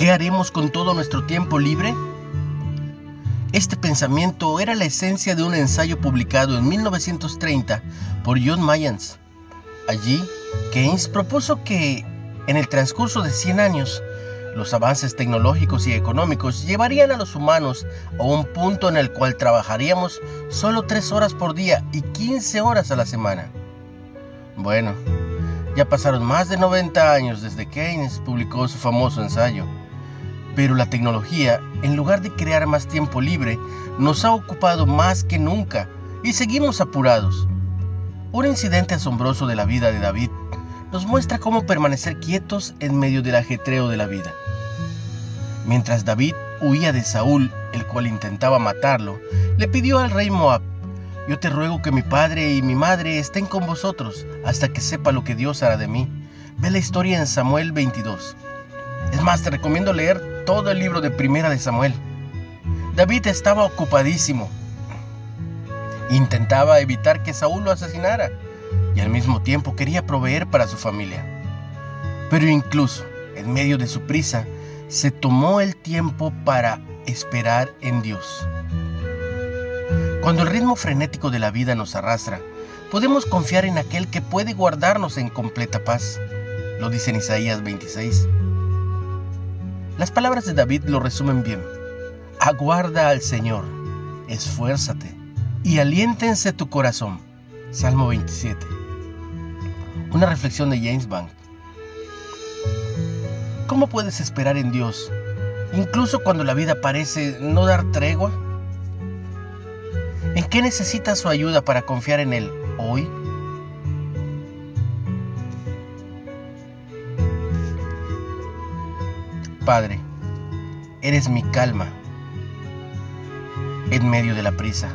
¿Qué haremos con todo nuestro tiempo libre? Este pensamiento era la esencia de un ensayo publicado en 1930 por John Mayans. Allí, Keynes propuso que, en el transcurso de 100 años, los avances tecnológicos y económicos llevarían a los humanos a un punto en el cual trabajaríamos solo 3 horas por día y 15 horas a la semana. Bueno, ya pasaron más de 90 años desde que Keynes publicó su famoso ensayo. Pero la tecnología, en lugar de crear más tiempo libre, nos ha ocupado más que nunca y seguimos apurados. Un incidente asombroso de la vida de David nos muestra cómo permanecer quietos en medio del ajetreo de la vida. Mientras David huía de Saúl, el cual intentaba matarlo, le pidió al rey Moab, yo te ruego que mi padre y mi madre estén con vosotros hasta que sepa lo que Dios hará de mí. Ve la historia en Samuel 22. Es más, te recomiendo leer todo el libro de Primera de Samuel. David estaba ocupadísimo. Intentaba evitar que Saúl lo asesinara y al mismo tiempo quería proveer para su familia. Pero incluso en medio de su prisa, se tomó el tiempo para esperar en Dios. Cuando el ritmo frenético de la vida nos arrastra, podemos confiar en aquel que puede guardarnos en completa paz. Lo dice en Isaías 26. Las palabras de David lo resumen bien. Aguarda al Señor, esfuérzate y aliéntense tu corazón. Salmo 27. Una reflexión de James Bank. ¿Cómo puedes esperar en Dios, incluso cuando la vida parece no dar tregua? ¿En qué necesitas su ayuda para confiar en Él hoy? Padre, eres mi calma en medio de la prisa.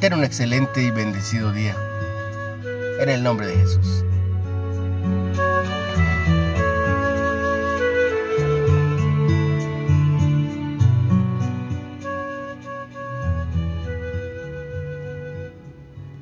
Ten un excelente y bendecido día. En el nombre de Jesús.